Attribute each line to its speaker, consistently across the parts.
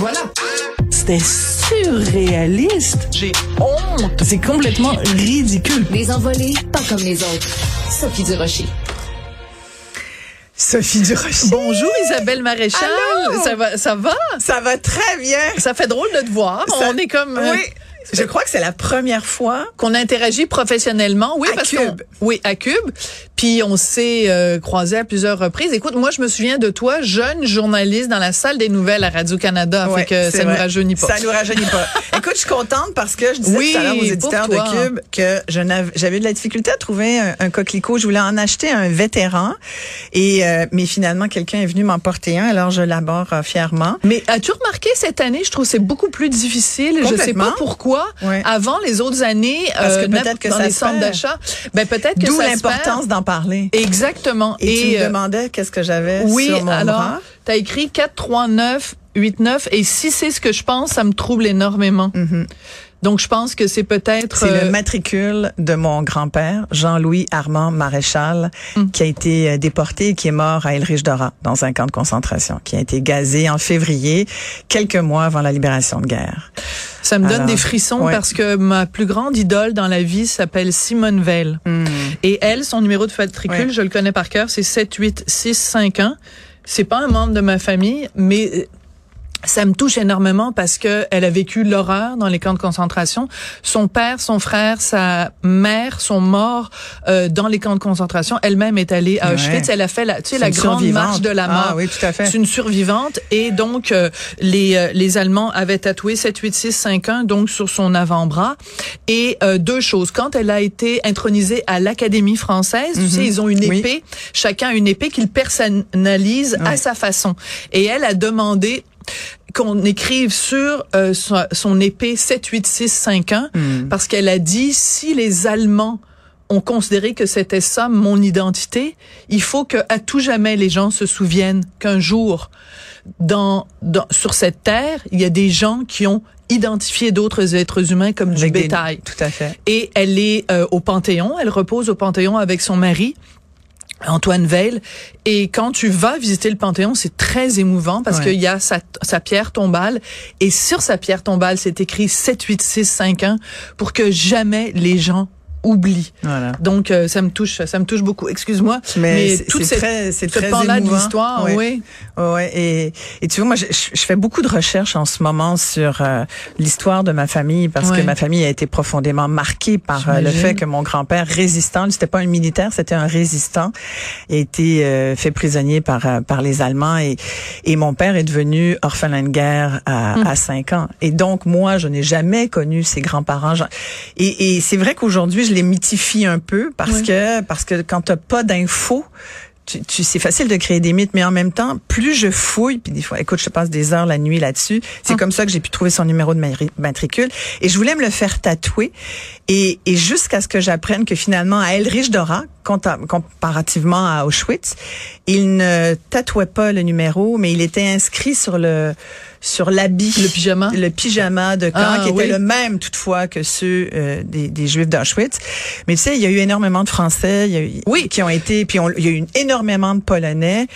Speaker 1: Voilà.
Speaker 2: C'était surréaliste.
Speaker 1: J'ai honte.
Speaker 2: C'est complètement ridicule.
Speaker 3: Les envolées, pas comme les autres. Sophie Durocher.
Speaker 4: Sophie Durocher.
Speaker 2: Bonjour Isabelle Maréchal.
Speaker 4: Allô?
Speaker 2: Ça va, ça va?
Speaker 4: Ça va très bien.
Speaker 2: Ça fait drôle de te voir.
Speaker 4: Ça-
Speaker 2: On est comme euh,
Speaker 4: Oui. Je crois que c'est la première fois.
Speaker 2: qu'on interagit professionnellement. Oui,
Speaker 4: À
Speaker 2: parce
Speaker 4: Cube.
Speaker 2: oui à Cube. Puis on s'est euh, croisés à plusieurs reprises. Écoute, moi je me souviens de toi, jeune journaliste dans la salle des nouvelles à Radio Canada.
Speaker 4: Ouais,
Speaker 2: fait que ça
Speaker 4: vrai.
Speaker 2: nous rajeunit pas.
Speaker 4: Ça nous rajeunit pas. Écoute, je suis contente parce que je disais
Speaker 2: Oui,
Speaker 4: tout à l'heure aux éditeurs de. Cube que j'avais de la difficulté à trouver un, un coquelicot. Je voulais en acheter un vétéran et euh, mais finalement quelqu'un est venu m'en porter un. Alors je l'aborde euh, fièrement.
Speaker 2: Mais as-tu remarqué cette année, je trouve que c'est beaucoup plus difficile. Je sais pas pourquoi.
Speaker 4: Ouais.
Speaker 2: Avant les autres années,
Speaker 4: Parce que
Speaker 2: euh,
Speaker 4: peut-être que
Speaker 2: dans
Speaker 4: ça
Speaker 2: les centres d'achat, ben peut-être que
Speaker 4: D'où l'importance d'en
Speaker 2: Exactement.
Speaker 4: Et, tu me
Speaker 2: euh,
Speaker 4: demandais qu'est-ce que j'avais
Speaker 2: oui,
Speaker 4: sur mon
Speaker 2: alors tu as écrit 439 89 et si c'est ce que je pense, ça me trouble énormément. Donc je pense que c'est peut-être.
Speaker 4: C'est
Speaker 2: euh,
Speaker 4: le matricule de mon grand-père, Jean-Louis Armand Maréchal,
Speaker 2: Mm.
Speaker 4: qui a été euh, déporté et qui est mort à Elrich Dora, dans un camp de concentration, qui a été gazé en février, quelques mois avant la libération de guerre.
Speaker 2: ça me donne des frissons
Speaker 4: ouais.
Speaker 2: parce que ma plus grande idole dans la vie s'appelle Simone Veil. Et elle, son numéro de matricule,
Speaker 4: Ouais.
Speaker 2: je le connais par cœur, c'est 78651. C'est pas un membre de ma famille, mais euh, ça me touche énormément parce que elle a vécu l'horreur dans les camps de concentration. Son père, son frère, sa mère sont morts euh, dans les camps de concentration. Elle-même est allée à
Speaker 4: Ouais.
Speaker 2: Auschwitz. Elle a fait la, tu sais, la grande marche de la mort.
Speaker 4: Ah oui, tout à fait.
Speaker 2: C'est une survivante et donc euh, les euh, les Allemands avaient tatoué 78651 donc sur son avant-bras et euh, deux choses quand elle a été intronisée à l'Académie française tu sais ils ont une
Speaker 4: Mhm. Oui.
Speaker 2: épée chacun une épée qu'ils personnalisent à sa façon et elle a demandé qu'on écrive sur euh, son, son épée 78651
Speaker 4: Hmm.
Speaker 2: parce qu'elle a dit si les Allemands ont considéré que c'était ça mon identité, il faut que à tout jamais les gens se souviennent qu'un jour dans, dans sur cette terre, il y a des gens qui ont identifié d'autres êtres humains comme du
Speaker 4: des-
Speaker 2: bétail.
Speaker 4: Tout à fait.
Speaker 2: Et elle est euh, au Panthéon, elle repose au Panthéon avec son mari. Antoine Veil. Et quand tu vas visiter le Panthéon, c'est très émouvant parce
Speaker 4: Ouais.
Speaker 2: qu'il y a sa, sa pierre tombale. Et sur sa pierre tombale, c'est écrit 78651 pour que jamais les gens oublient.
Speaker 4: Voilà.
Speaker 2: Donc, euh, ça me touche, ça me touche beaucoup. Excuse-moi.
Speaker 4: Mais, c'est-
Speaker 2: toute cette,
Speaker 4: très,
Speaker 2: ce
Speaker 4: très
Speaker 2: pan-là de l'histoire, oui.
Speaker 4: Ouais, ouais. Et, et tu vois, moi, je, fais beaucoup de recherches en ce moment sur euh, l'histoire de ma famille parce que ma famille a été profondément marquée par euh, le fait que mon grand-père résistant, c'était pas un militaire, c'était un résistant, a été euh, fait prisonnier par euh, par les Allemands et et mon père est devenu orphelin de guerre à,
Speaker 2: Hum.
Speaker 4: à 5 ans. Et donc moi, je n'ai jamais connu ses grands-parents. Et, et c'est vrai qu'aujourd'hui, je les mythifie un peu parce que parce que quand t'as pas d'infos tu, tu, c'est facile de créer des mythes, mais en même temps, plus je fouille, puis des fois, écoute, je passe des heures la nuit là-dessus. C'est
Speaker 2: Hum.
Speaker 4: comme ça que j'ai pu trouver son numéro de matricule. Et je voulais me le faire tatouer. Et, et jusqu'à ce que j'apprenne que finalement, à Elrich Dora, comparativement à Auschwitz, il ne tatouait pas le numéro, mais il était inscrit sur le sur l'habit,
Speaker 2: Le pyjama?
Speaker 4: le pyjama de camp,
Speaker 2: Ah,
Speaker 4: qui était le même toutefois que ceux euh, des, des Juifs d'Auschwitz. Mais tu sais, il y a eu énormément de Français, il y a eu,
Speaker 2: Oui.
Speaker 4: qui ont été, puis on- il y a eu énormément de Polonais,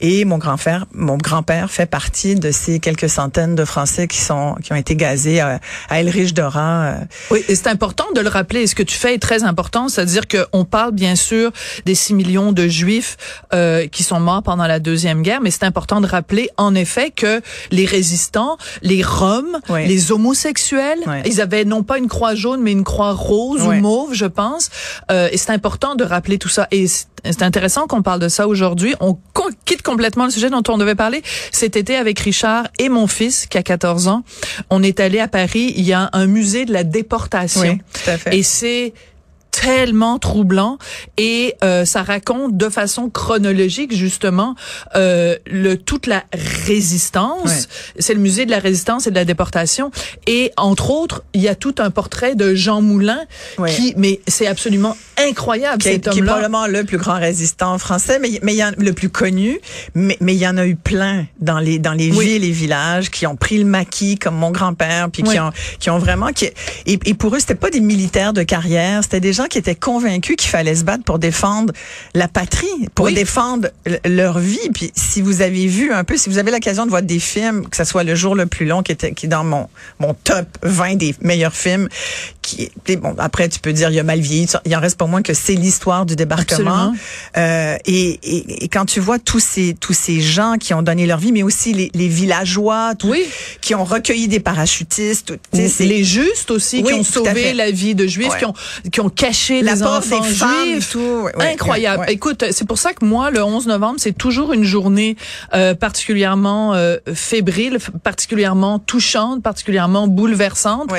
Speaker 4: et mon grand-père, mon grand-père fait partie de ces quelques centaines de Français qui sont qui ont été gazés à, à Elrich Dora. euh.
Speaker 2: Oui, et c'est important de le rappeler. Et ce que tu fais est très important, c'est-à-dire qu'on parle bien sûr des 6 millions de Juifs euh, qui sont morts pendant la deuxième guerre, mais c'est important de rappeler en effet que les résistants, les Roms,
Speaker 4: Oui.
Speaker 2: les homosexuels,
Speaker 4: Oui.
Speaker 2: ils avaient non pas une croix jaune, mais une croix rose
Speaker 4: Oui.
Speaker 2: ou mauve, je pense. Euh, et c'est important de rappeler tout ça. Et c'est intéressant qu'on parle de ça aujourd'hui. On quitte complètement le sujet dont on devait parler cet été avec Richard et mon fils qui a 14 ans. On est allé à Paris. Il y a un musée de la déportation.
Speaker 4: Oui, tout à fait.
Speaker 2: Et c'est tellement troublant et euh, ça raconte de façon chronologique justement euh, le toute la résistance.
Speaker 4: Ouais.
Speaker 2: C'est le musée de la résistance et de la déportation et entre autres il y a tout un portrait de Jean Moulin
Speaker 4: Ouais.
Speaker 2: qui mais c'est absolument incroyable
Speaker 4: qui
Speaker 2: cet
Speaker 4: qui est
Speaker 2: homme-là.
Speaker 4: probablement le plus grand résistant français, mais mais il y en, le plus connu, mais mais il y en a eu plein dans les dans les
Speaker 2: Oui.
Speaker 4: villes et villages qui ont pris le maquis comme mon grand-père, puis
Speaker 2: Oui.
Speaker 4: qui ont qui ont vraiment qui et, et pour eux c'était pas des militaires de carrière, c'était des gens qui qui étaient convaincus qu'il fallait se battre pour défendre la patrie, pour
Speaker 2: Oui.
Speaker 4: défendre leur vie. Puis si vous avez vu un peu, si vous avez l'occasion de voir des films, que ce soit Le jour le plus long, qui était qui est dans mon mon top 20 des meilleurs films, qui bon après tu peux dire il y a mal vieilli, il en reste pas moins que c'est l'histoire du débarquement. Euh, et, et, et quand tu vois tous ces tous ces gens qui ont donné leur vie, mais aussi les, les villageois, tout-
Speaker 2: Oui.
Speaker 4: qui ont recueilli des parachutistes, tout-
Speaker 2: les justes aussi
Speaker 4: Oui,
Speaker 2: qui ont sauvé la vie de juifs,
Speaker 4: Ouais.
Speaker 2: qui ont qui ont caché
Speaker 4: La
Speaker 2: des enfants
Speaker 4: des femmes,
Speaker 2: juifs.
Speaker 4: tout, ouais, ouais,
Speaker 2: Incroyable.
Speaker 4: ouais, ouais.
Speaker 2: Écoute, c'est pour ça que moi, le 11 novembre, c'est toujours une journée euh, particulièrement euh, fébrile, particulièrement touchante, particulièrement bouleversante,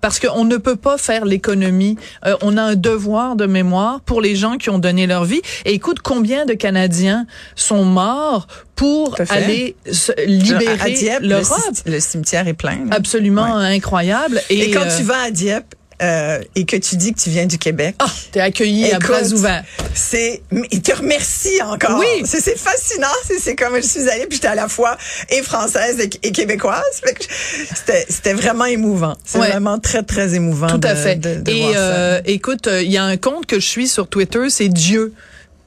Speaker 2: parce qu'on ne peut pas faire l'économie. Euh, on a un devoir de mémoire pour les gens qui ont donné leur vie. Et écoute, combien de Canadiens sont morts pour aller se
Speaker 4: à
Speaker 2: libérer
Speaker 4: Dieppe, le,
Speaker 2: l'Europe?
Speaker 4: ci- le cimetière est plein. là.
Speaker 2: Absolument incroyable.
Speaker 4: Et, quand
Speaker 2: euh,
Speaker 4: tu vas à Dieppe euh, et que tu dis que tu viens du Québec,
Speaker 2: Ah, t'es accueilli à bras ouverts.
Speaker 4: c'est il te remercie encore.
Speaker 2: Oui.
Speaker 4: c'est c'est fascinant. C'est c'est comme je suis allée puis j'étais à la fois et française et, et québécoise. Fait que C'était c'était vraiment émouvant. C'est
Speaker 2: Ouais.
Speaker 4: vraiment très très émouvant.
Speaker 2: Tout à
Speaker 4: de-
Speaker 2: fait.
Speaker 4: de- de
Speaker 2: Et
Speaker 4: voir ça.
Speaker 2: euh, écoute, il y a un compte que je suis sur Twitter, c'est Dieu.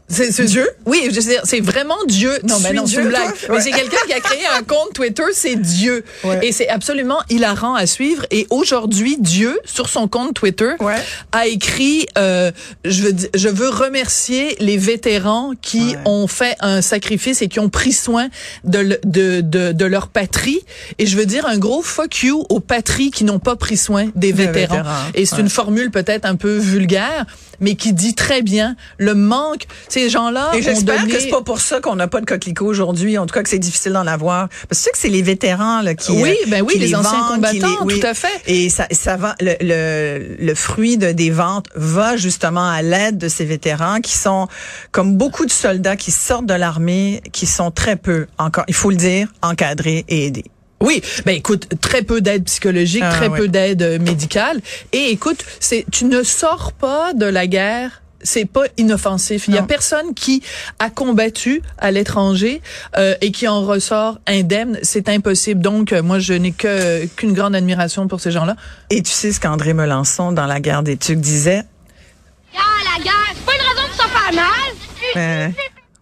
Speaker 2: C'est
Speaker 4: Dieu?
Speaker 2: Oui, je veux dire, c'est vraiment Dieu. Non, mais non, c'est une blague. Mais c'est quelqu'un qui a créé un compte Twitter, c'est Dieu.
Speaker 4: Ouais.
Speaker 2: Et c'est absolument hilarant à suivre. Et aujourd'hui, Dieu, sur son compte Twitter,
Speaker 4: Ouais.
Speaker 2: a écrit, euh, je, veux, je veux remercier les vétérans qui ont fait un sacrifice et qui ont pris soin de, le- de, de, de leur patrie. Et je veux dire un gros fuck you aux patries qui n'ont pas pris soin des vétérans.
Speaker 4: vétérans,
Speaker 2: Et c'est une formule peut-être un peu vulgaire, mais qui dit très bien le manque. Ces gens-là
Speaker 4: Et j'espère
Speaker 2: donné...
Speaker 4: que c'est pas pour ça qu'on n'a pas de coquelicots aujourd'hui. En tout cas, que c'est difficile d'en avoir. Parce que que c'est les vétérans là, qui
Speaker 2: Oui,
Speaker 4: euh,
Speaker 2: ben oui,
Speaker 4: qui
Speaker 2: les anciens
Speaker 4: vendent,
Speaker 2: combattants,
Speaker 4: oui.
Speaker 2: tout à fait.
Speaker 4: Et ça, ça va. Le, le, le fruit de, des ventes va justement à l'aide de ces vétérans qui sont comme beaucoup de soldats qui sortent de l'armée, qui sont très peu encore, il faut le dire, encadrés et aidés.
Speaker 2: Oui, ben écoute, très peu d'aide psychologique,
Speaker 4: Ah,
Speaker 2: très
Speaker 4: ouais.
Speaker 2: peu d'aide euh, médicale. Et écoute, c'est tu ne sors pas de la guerre. C'est pas inoffensif. Il y a personne qui a combattu à l'étranger euh, et qui en ressort indemne. C'est impossible. Donc, euh, moi, je n'ai que qu'une grande admiration pour ces gens-là.
Speaker 4: Et tu sais ce qu'André Melançon, dans la guerre des Tucs, disait?
Speaker 1: Ah, la guerre, c'est pas une raison pour se faire mal.
Speaker 4: Euh,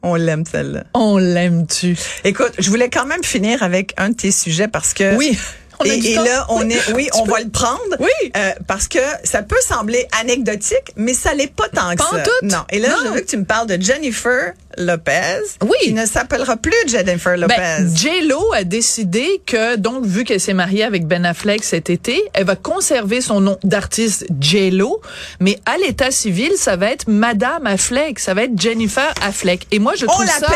Speaker 4: on l'aime celle-là.
Speaker 2: On l'aime-tu?
Speaker 4: Écoute, je voulais quand même finir avec un de tes sujets parce que
Speaker 2: Oui. On
Speaker 4: et, là, on est, oui, on va le prendre.
Speaker 2: Oui.
Speaker 4: Euh, parce que ça peut sembler anecdotique, mais ça l'est pas tant que
Speaker 2: Pas
Speaker 4: ça.
Speaker 2: tout.
Speaker 4: Non. Et là,
Speaker 2: Non.
Speaker 4: je veux que tu me parles de Jennifer Lopez.
Speaker 2: Oui.
Speaker 4: Qui ne s'appellera plus Jennifer Lopez.
Speaker 2: Ben, J-Lo a décidé que, donc, vu qu'elle s'est mariée avec Ben Affleck cet été, elle va conserver son nom d'artiste J-Lo, mais à l'état civil, ça va être Madame Affleck, ça va être Jennifer Affleck. Et moi, je
Speaker 4: On
Speaker 2: trouve ça,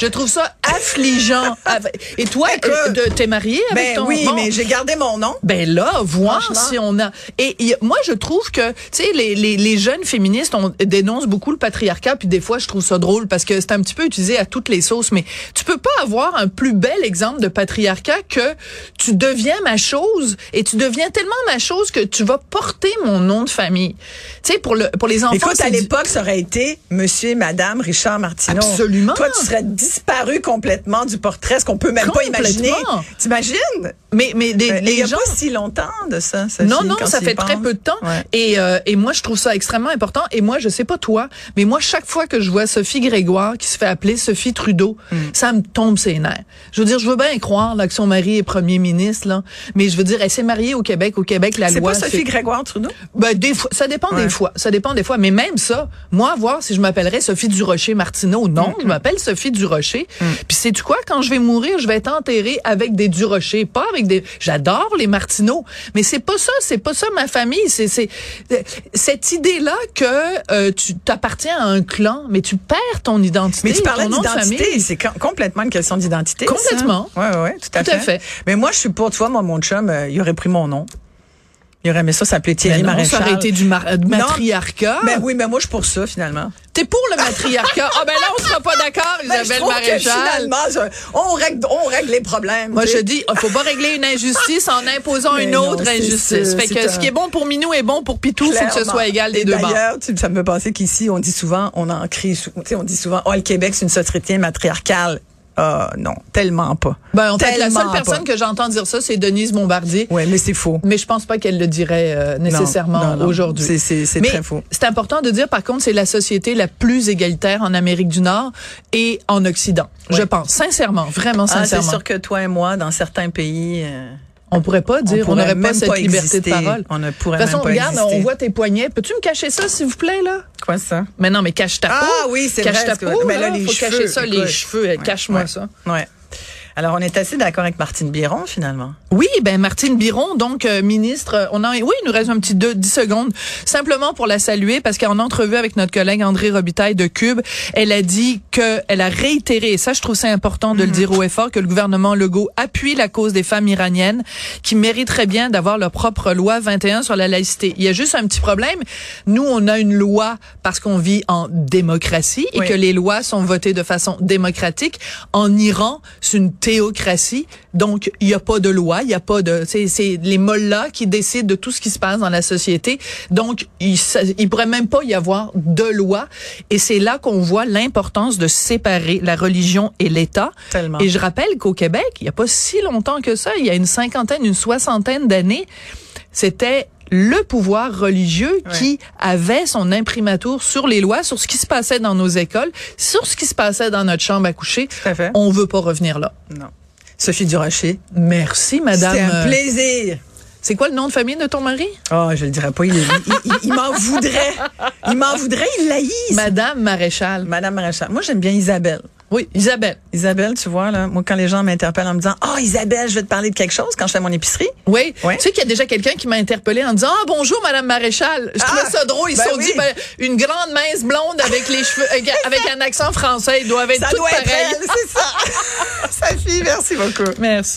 Speaker 2: je trouve ça affligeant. Et toi, euh, t'es mariée avec
Speaker 4: ben
Speaker 2: ton
Speaker 4: oui, mais j'ai gardé mon nom.
Speaker 2: Ben là, voir si on a. Et, et moi, je trouve que, tu sais, les, les, les jeunes féministes on dénoncent beaucoup le patriarcat, puis des fois, je trouve ça drôle parce que c'est un petit peu utilisé à toutes les sauces. Mais tu peux pas avoir un plus bel exemple de patriarcat que tu deviens ma chose et tu deviens tellement ma chose que tu vas porter mon nom de famille. Tu sais, pour le pour les enfants.
Speaker 4: Écoute, à
Speaker 2: du-
Speaker 4: l'époque, ça aurait été Monsieur et Madame Richard Martineau.
Speaker 2: Absolument.
Speaker 4: Toi, tu serais disparu complètement du portrait, ce qu'on peut même pas imaginer. T'imagines?
Speaker 2: Mais mais les,
Speaker 4: Euh,
Speaker 2: les
Speaker 4: il y a
Speaker 2: gens.
Speaker 4: pas si longtemps de ça.
Speaker 2: Non, non, ça fait très peu de temps.
Speaker 4: Ouais.
Speaker 2: Et, euh, et moi, je trouve ça extrêmement important. Et moi, je sais pas toi, mais moi, chaque fois que je vois Sophie Grégoire qui se fait appeler Sophie Trudeau,
Speaker 4: Hmm.
Speaker 2: ça me tombe ses nerfs. Je veux dire, je veux bien croire là, que son mari est premier ministre, là, mais je veux dire, elle s'est mariée au Québec. Au Québec, la
Speaker 4: C'est
Speaker 2: loi...
Speaker 4: pas Sophie Grégoire Trudeau?
Speaker 2: Ben, des fois, ça dépend
Speaker 4: Ouais.
Speaker 2: des fois. Ça dépend des fois. Mais même ça, moi, voir si je m'appellerais Sophie Durocher Martineau. Non, je m'appelle Sophie Durocher. Puis sais tu quoi? Quand je vais mourir, je vais être enterrée avec des Durocher, pas avec des. J'adore les Martineau, mais c'est pas ça. C'est pas ça ma famille. C'est c'est cette idée-là que euh, tu t'appartiens à un clan, mais tu perds ton identité.
Speaker 4: Mais tu parlais d'identité, c'est com- complètement une question d'identité.
Speaker 2: Complètement.
Speaker 4: Ouais, ouais, tout à
Speaker 2: Tout
Speaker 4: fait.
Speaker 2: à fait.
Speaker 4: Mais moi, je suis pour toi, moi, mon chum, euh, il aurait pris mon nom. Il aurait aimé ça s'appeler Thierry
Speaker 2: Ben non,
Speaker 4: Maréchal.
Speaker 2: ça aurait été du euh, matriarcat.
Speaker 4: Ben oui, mais moi, je suis pour ça, finalement.
Speaker 2: T'es pour le matriarcat? Ah ben là, on sera pas d'accord,
Speaker 4: Ben, je
Speaker 2: Isabelle
Speaker 4: que
Speaker 2: Maréchal.
Speaker 4: finalement, je- on règle, on règle les problèmes.
Speaker 2: Moi, je dis, il faut pas régler une injustice en imposant
Speaker 4: Mais
Speaker 2: une
Speaker 4: non,
Speaker 2: autre injustice.
Speaker 4: ça,
Speaker 2: Fait que
Speaker 4: un-
Speaker 2: ce qui est bon pour Minou est bon pour Pitou, il faut que ce
Speaker 4: Clairement.
Speaker 2: soit égal des deux bords.
Speaker 4: D'ailleurs, tu- ça me fait penser qu'ici, on dit souvent, on en crie, sou- tu sais, on dit souvent, oh, le Québec, c'est une société matriarcale. Ah non, tellement pas.
Speaker 2: Ben, la seule personne
Speaker 4: pas.
Speaker 2: que j'entends dire ça, c'est Denise Bombardier.
Speaker 4: Ouais, mais c'est faux.
Speaker 2: Mais je pense pas qu'elle le dirait euh, nécessairement aujourd'hui.
Speaker 4: C'est- très faux.
Speaker 2: C'est important de dire, par contre, c'est la société la plus égalitaire en Amérique du Nord et en Occident. Je pense, sincèrement, vraiment
Speaker 4: Ah, c'est
Speaker 2: sincèrement.
Speaker 4: sûr que toi et moi, dans certains pays, euh,
Speaker 2: on pourrait pas dire, on n'aurait pas cette
Speaker 4: pas
Speaker 2: liberté
Speaker 4: exister.
Speaker 2: de parole.
Speaker 4: On ne pourrait
Speaker 2: de toute façon,
Speaker 4: même pas
Speaker 2: regarde,
Speaker 4: exister.
Speaker 2: on voit tes poignets. Peux-tu me cacher ça, s'il vous plaît, là?
Speaker 4: Quoi ça?
Speaker 2: Mais non, mais cache ta peau.
Speaker 4: Ah oui, c'est
Speaker 2: cache
Speaker 4: vrai,
Speaker 2: ta
Speaker 4: ce que-
Speaker 2: peau.
Speaker 4: mais là,
Speaker 2: là,
Speaker 4: les
Speaker 2: faut
Speaker 4: cheveux,
Speaker 2: cacher ça, les cheveux.
Speaker 4: Ouais,
Speaker 2: Cache-moi
Speaker 4: ouais.
Speaker 2: ça.
Speaker 4: Ouais. Alors, on est assez d'accord avec Martine Biron, finalement.
Speaker 2: Oui, ben Martine Biron, donc euh, ministre, euh, on a oui, il nous reste un petit deux, 10 secondes simplement pour la saluer parce qu'en entrevue avec notre collègue André Robitaille de Cube, elle a dit que elle a réitéré et ça je trouve ça important de le dire au effort que le gouvernement Legault appuie la cause des femmes iraniennes qui mériteraient bien d'avoir leur propre loi 21 sur la laïcité. Il y a juste un petit problème, nous on a une loi parce qu'on vit en démocratie et
Speaker 4: Oui.
Speaker 2: que les lois sont votées de façon démocratique. En Iran, c'est une théocratie, donc il n'y a pas de loi, il y a pas de, c'est les mollahs qui décident de tout ce qui se passe dans la société. Donc il, il pourrait même pas y avoir de loi, et c'est là qu'on voit l'importance de séparer la religion et l'État. Et je rappelle qu'au Québec, il n'y a pas si longtemps que ça, il y a une cinquantaine, une soixantaine d'années, c'était le pouvoir religieux
Speaker 4: Ouais.
Speaker 2: qui avait son imprimatur sur les lois, sur ce qui se passait dans nos écoles, sur ce qui se passait dans notre chambre à coucher.
Speaker 4: Tout à fait.
Speaker 2: On veut pas revenir là.
Speaker 4: Non. Sophie Durocher.
Speaker 2: Merci, madame.
Speaker 4: C'était un
Speaker 2: euh,
Speaker 4: plaisir.
Speaker 2: C'est quoi le nom de famille de ton mari?
Speaker 4: Oh, je le dirais pas. Il, il- il- il m'en voudrait. Il m'en voudrait. Il l'haït.
Speaker 2: Madame Maréchal.
Speaker 4: Madame Maréchal. Moi, j'aime bien Isabelle.
Speaker 2: Oui, Isabelle.
Speaker 4: Isabelle, tu vois, là, moi, quand les gens m'interpellent en me disant, oh, Isabelle, je vais te parler de quelque chose quand je fais mon épicerie.
Speaker 2: Oui.
Speaker 4: Ouais.
Speaker 2: Tu sais qu'il y a déjà quelqu'un qui m'a interpellé en disant, ah, bonjour, madame Maréchal. Je trouvais
Speaker 4: Ah,
Speaker 2: ça drôle. Ils se
Speaker 4: ben
Speaker 2: sont
Speaker 4: oui.
Speaker 2: dit, ben, une grande mince blonde avec les cheveux, avec, un accent français, ils doivent être
Speaker 4: Ça
Speaker 2: toutes
Speaker 4: doit être
Speaker 2: pareilles.
Speaker 4: elle, c'est ça. Sophie, merci beaucoup.
Speaker 2: Merci.